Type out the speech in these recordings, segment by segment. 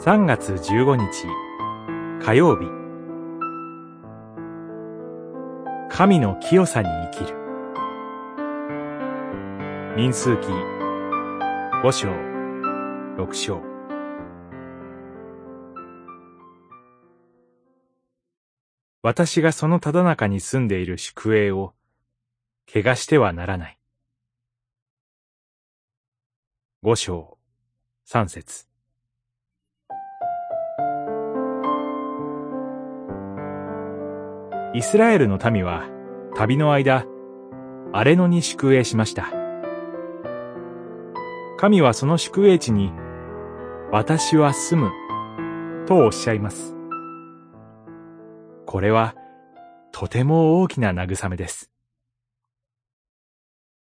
3月15日。火曜日。神の清さに生きる。民数記。5章6章。私がそのただ中に住んでいる宿営を怪我してはならない。五章三節。イスラエルの民は旅の間、荒れ野に宿営しました。神はその宿営地に、私は住む、とおっしゃいます。これは、とても大きな慰めです。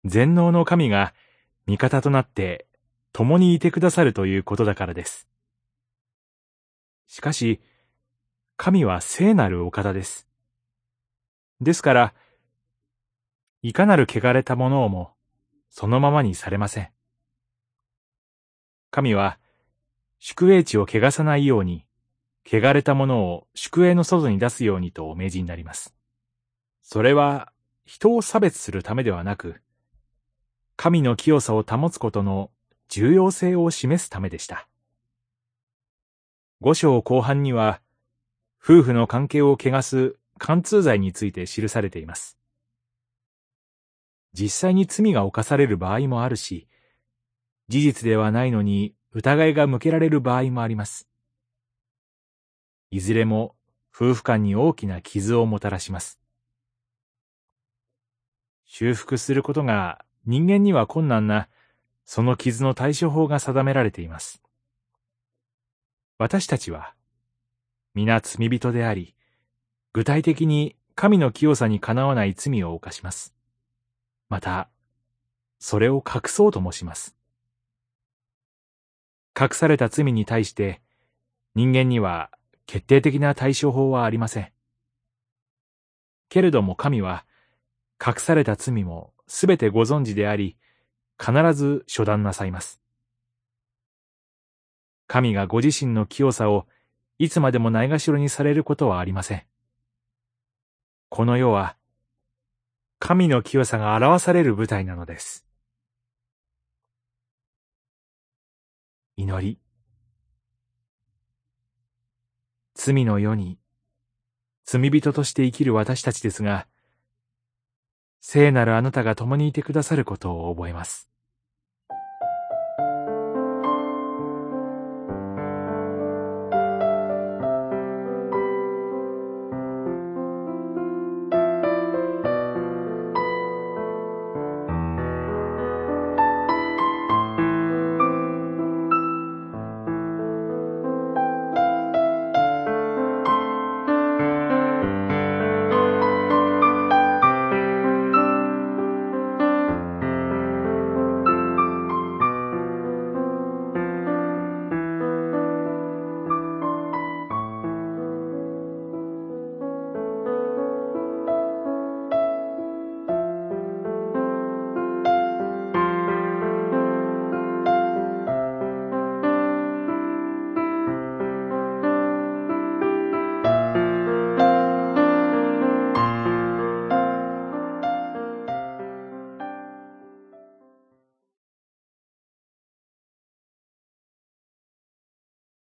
全能の神が味方となって共にいてくださるということだからです。しかし、神は聖なるお方です。ですから、いかなる汚れたものをも、そのままにされません。神は、宿営地を汚さないように、汚れたものを宿営の外に出すようにとお命じになります。それは、人を差別するためではなく、神の清さを保つことの重要性を示すためでした。五章後半には、夫婦の関係を汚す貫通罪について記されています。実際に罪が犯される場合もあるし、事実ではないのに疑いが向けられる場合もあります。いずれも夫婦間に大きな傷をもたらします。修復することが人間には困難な、その傷の対処法が定められています。私たちは、皆罪人であり、具体的に神の清さにかなわない罪を犯します。また、それを隠そうともします。隠された罪に対して、人間には決定的な対処法はありません。けれども神は、隠された罪もすべてご存知であり、必ず処断なさいます。神がご自身の清さをいつまでもないがしろにされることはありません。この世は、神の清さが表される舞台なのです。祈り。罪の世に、罪人として生きる私たちですが、聖なるあなたが共にいてくださることを覚えます。